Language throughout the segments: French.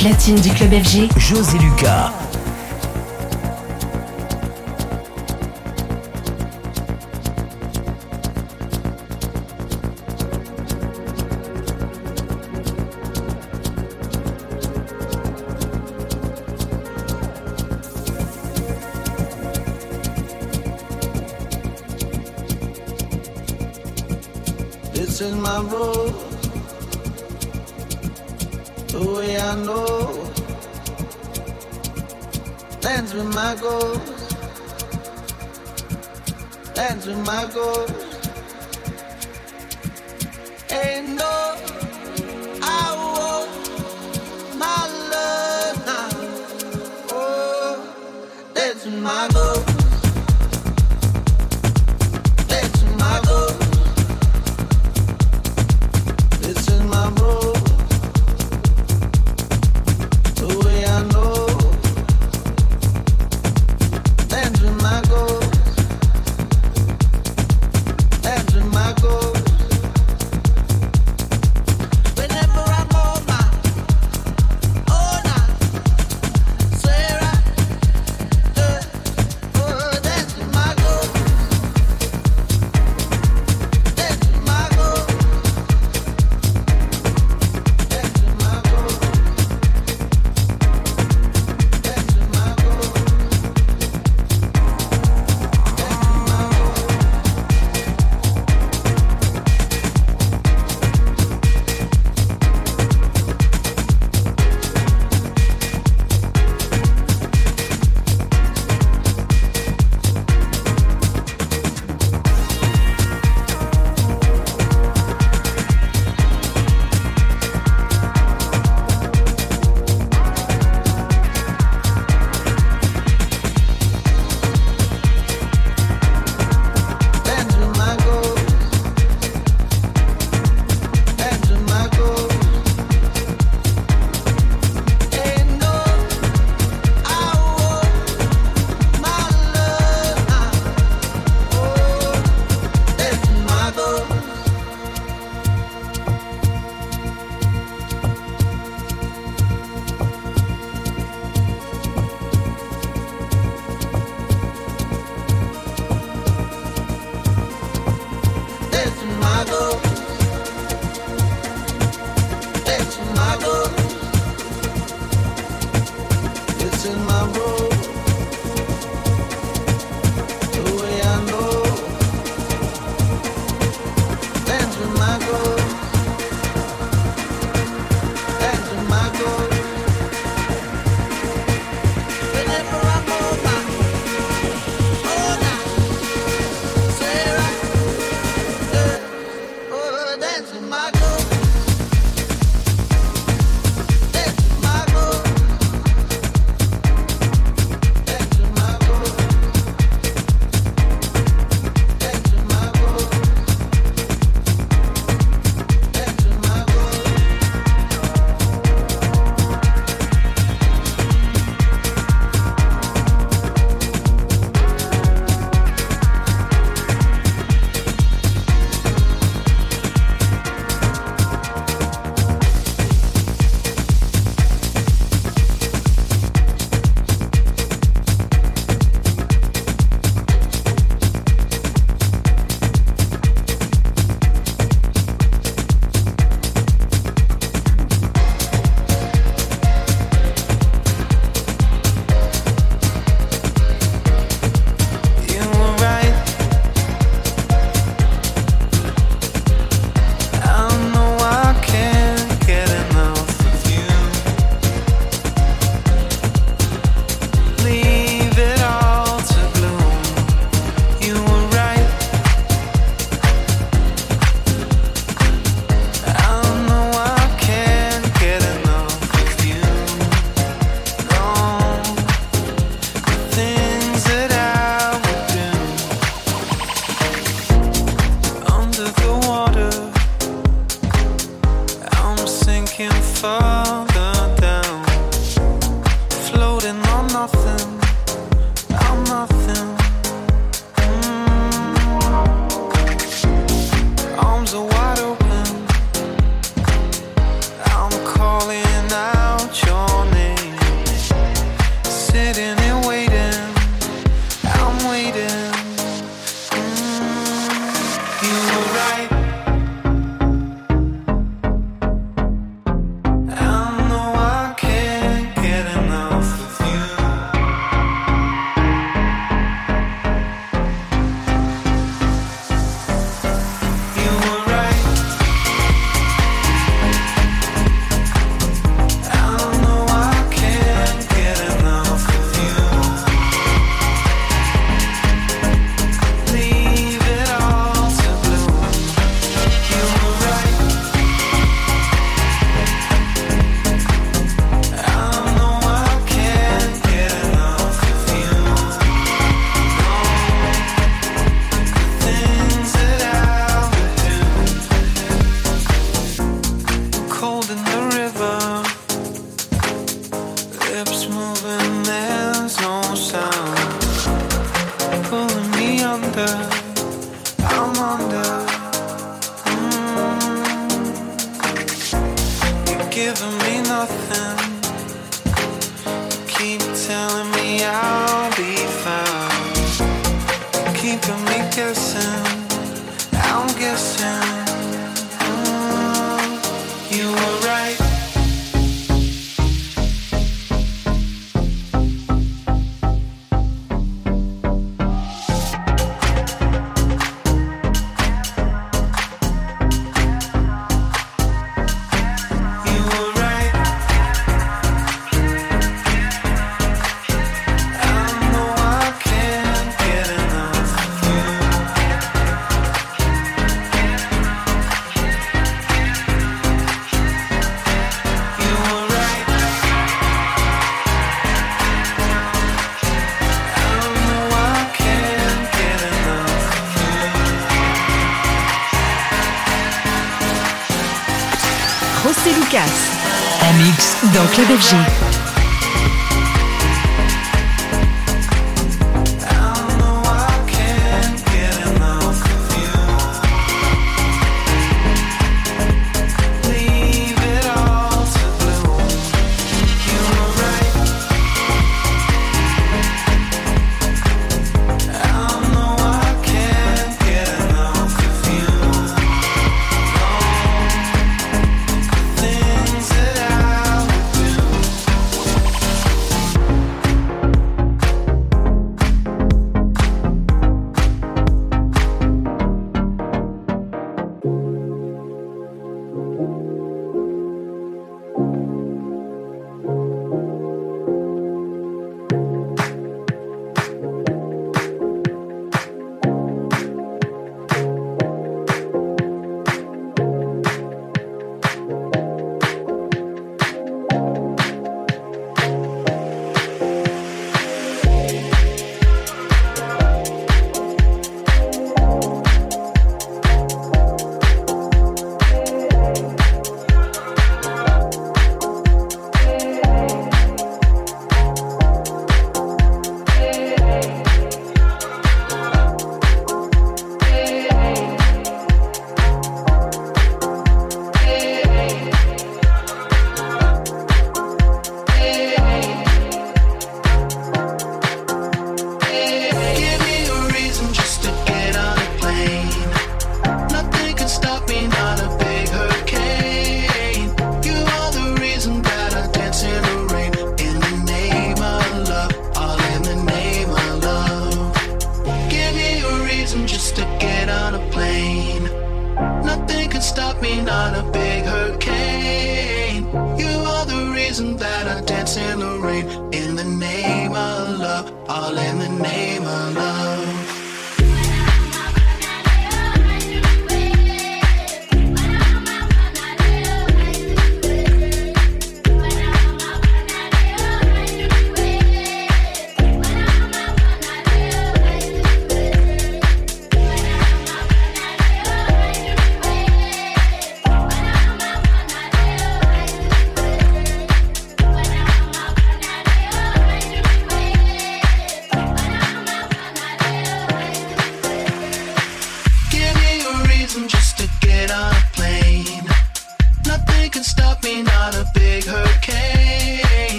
platine du club FG, José Lucas. I know. Dance with my goals lands with my goals Belgique.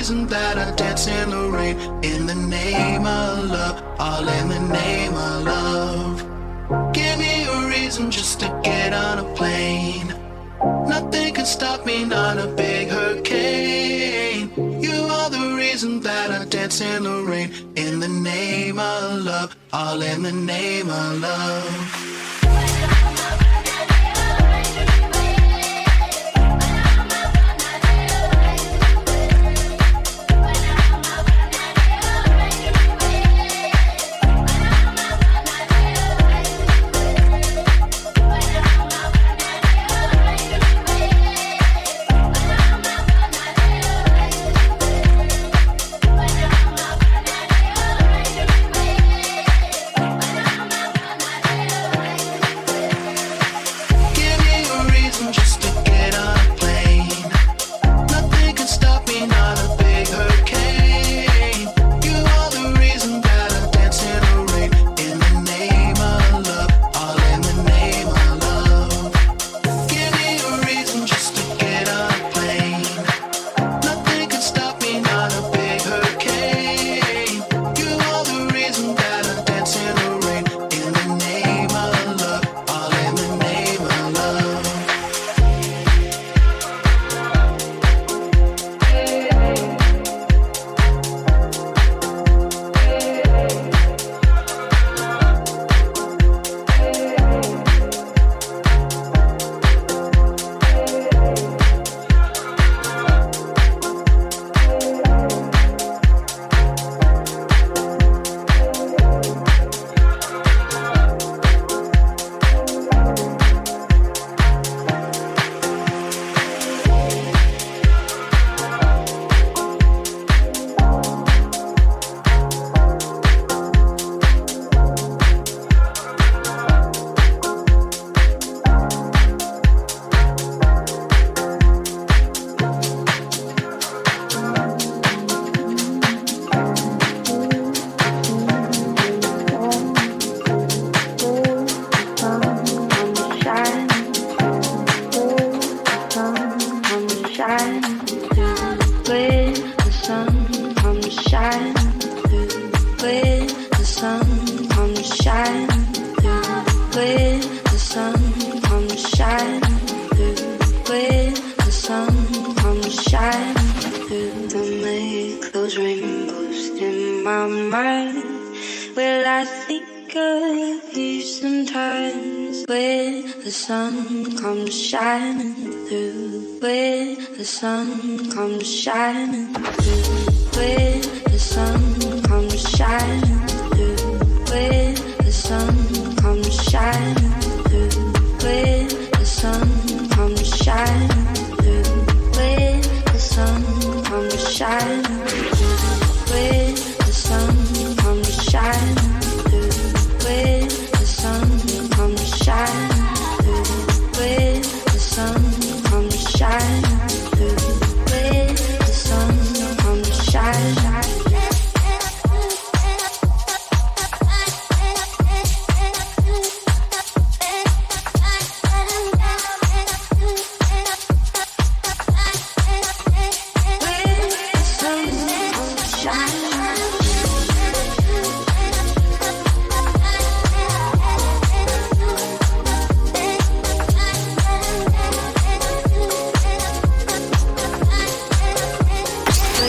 reason that I dance in the rain. In the name of love, all in the name of love. Give me a reason just to get on a plane. Nothing can stop me, not a big hurricane. You are the reason that I dance in the rain. In the name of love, all in the name of love.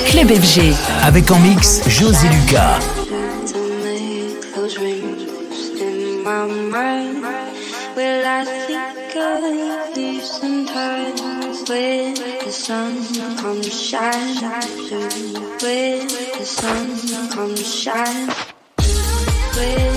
Club FG. Avec en mix José Lucas. sun come shine through with the sun come shine with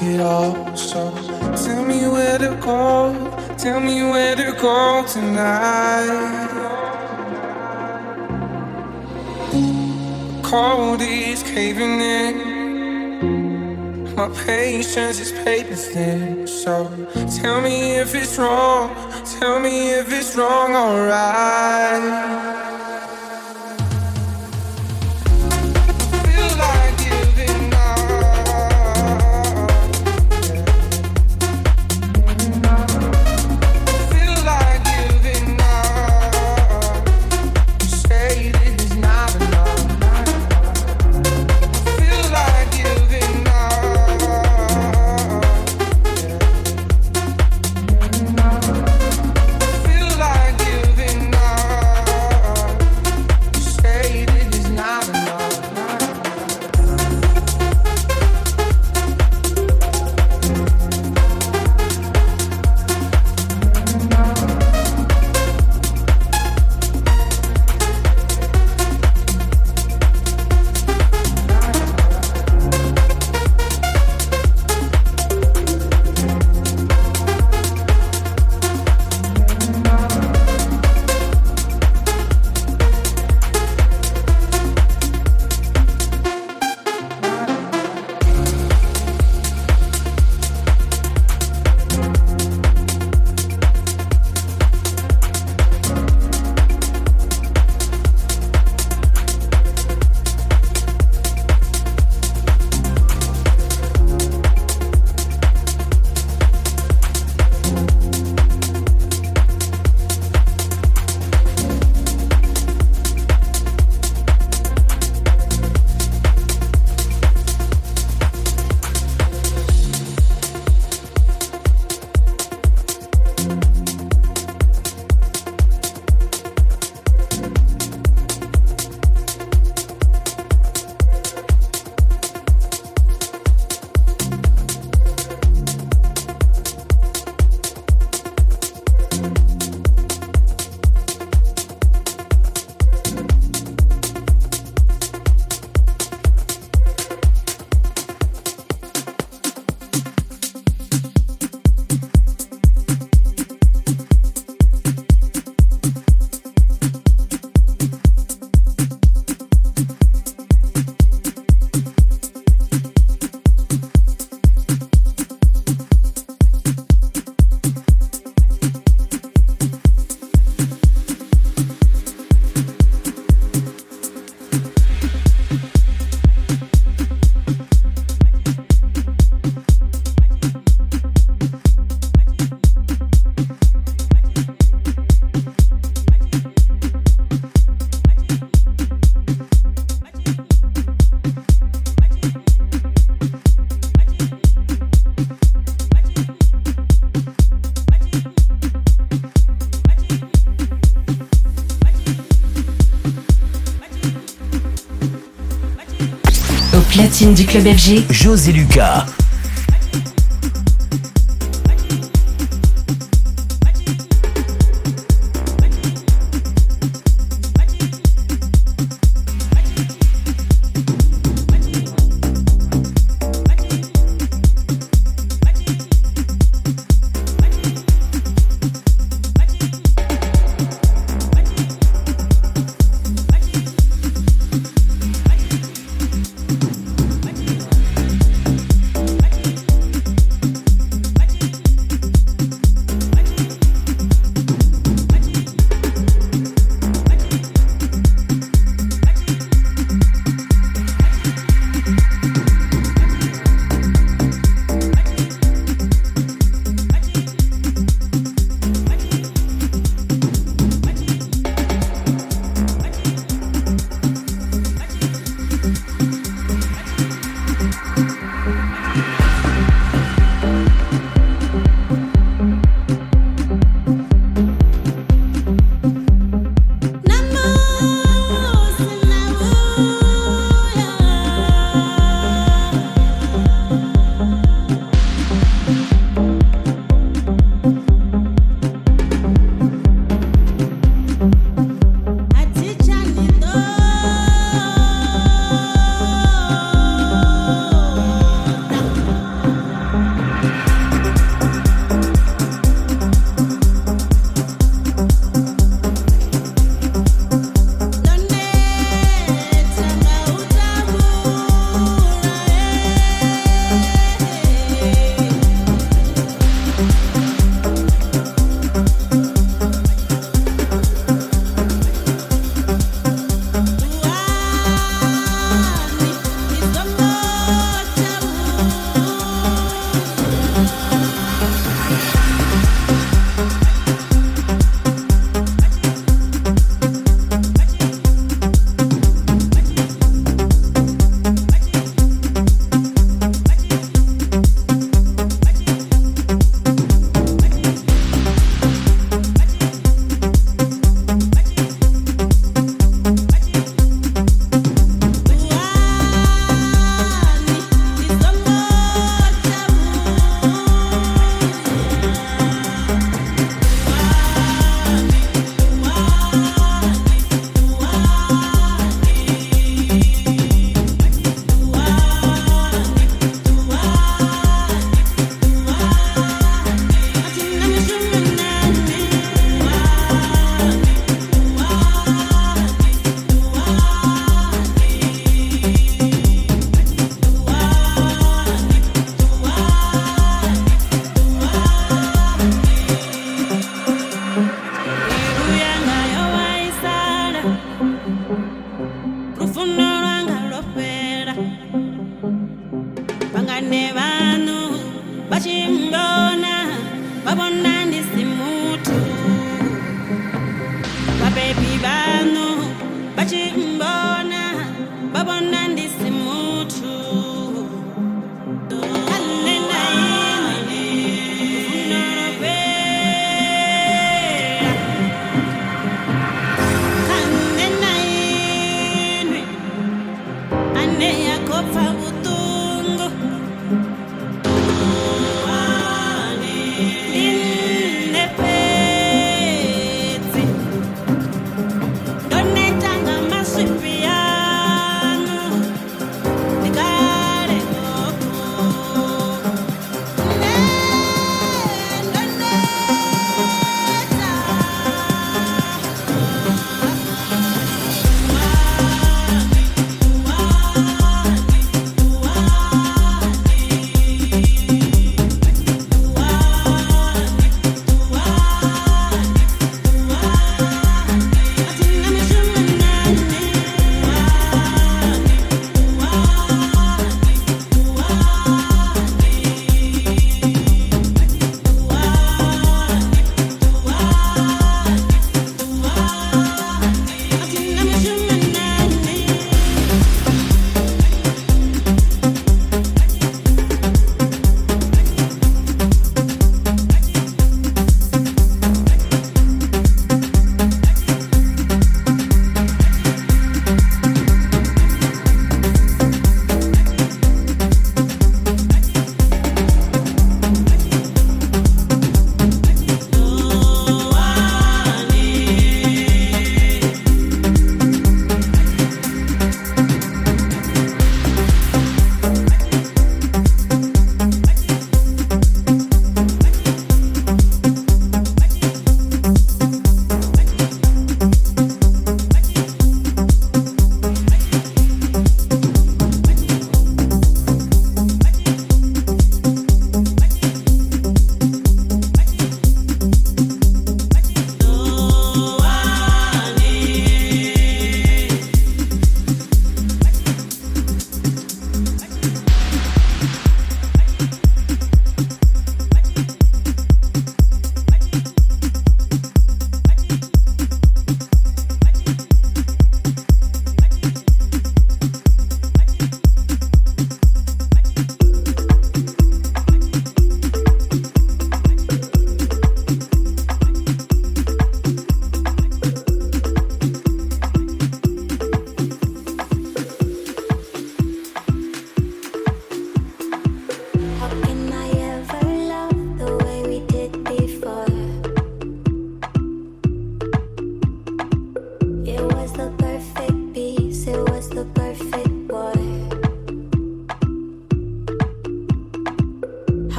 it all. So tell me where to go. Tell me where to go tonight. Cold is caving in. My patience is paper thin. So tell me if it's wrong. Tell me if it's wrong, alright. platine du Club FG, José Lucas.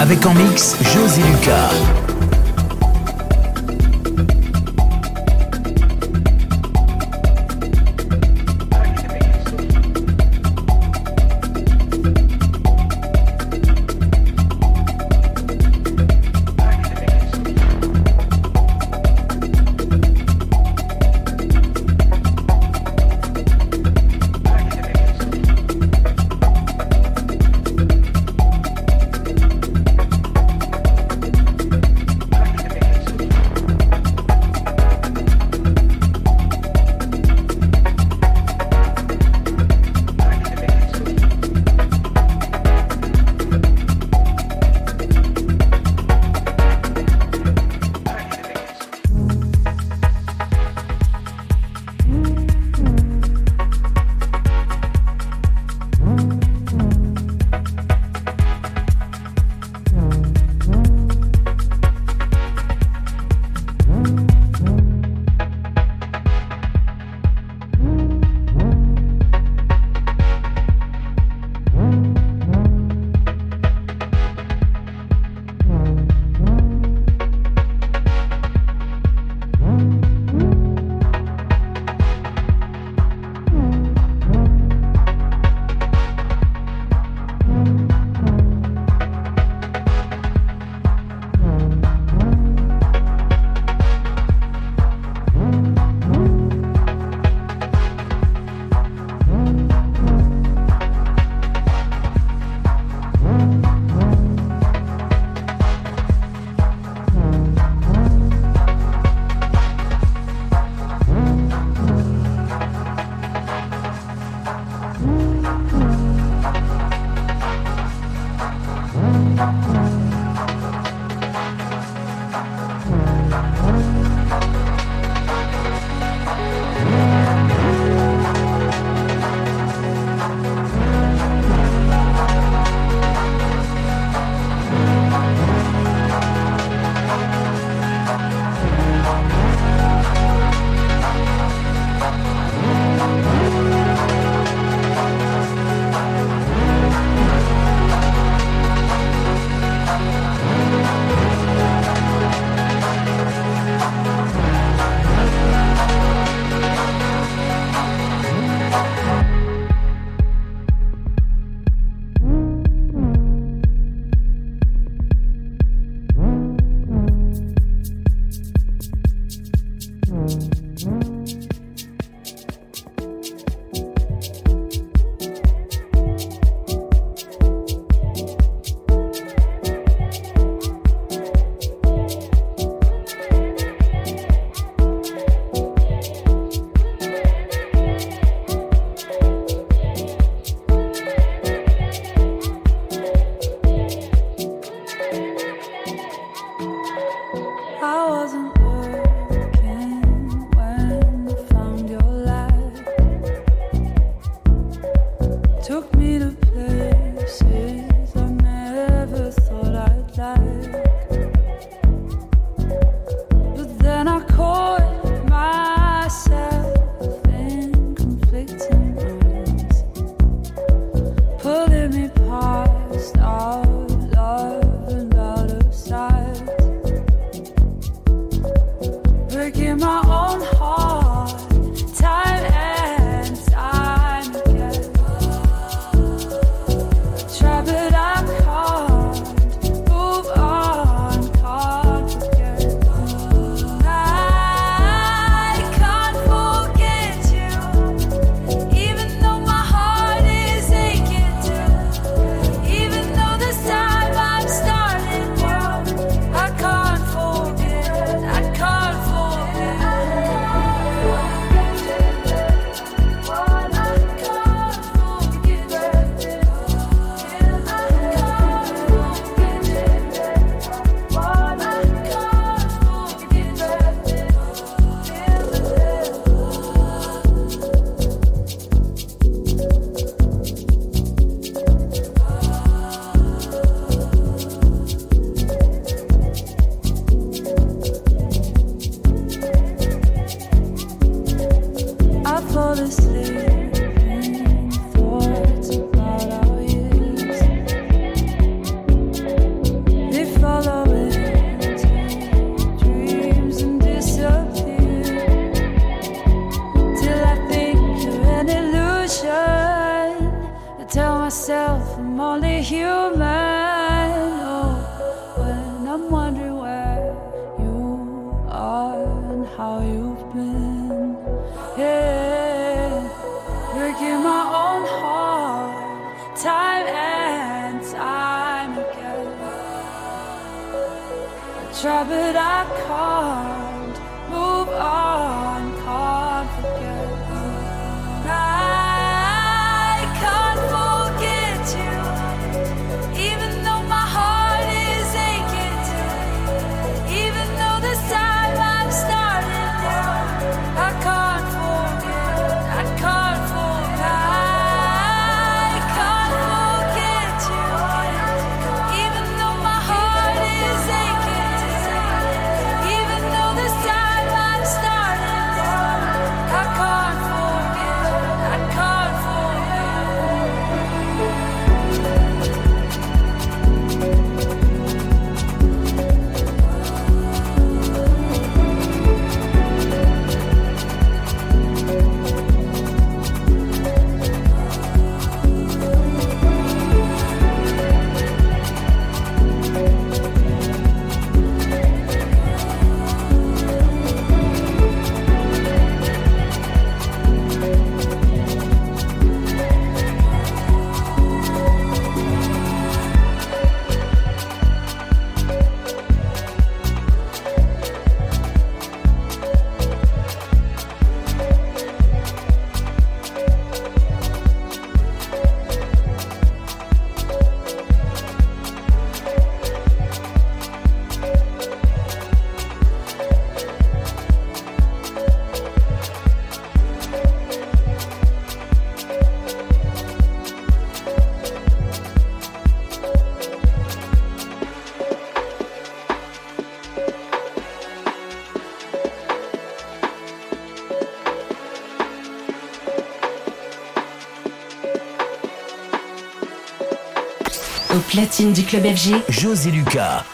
Avec en mix José Lucas. try, but I can't move on. Au platine du club FG, José Lucas.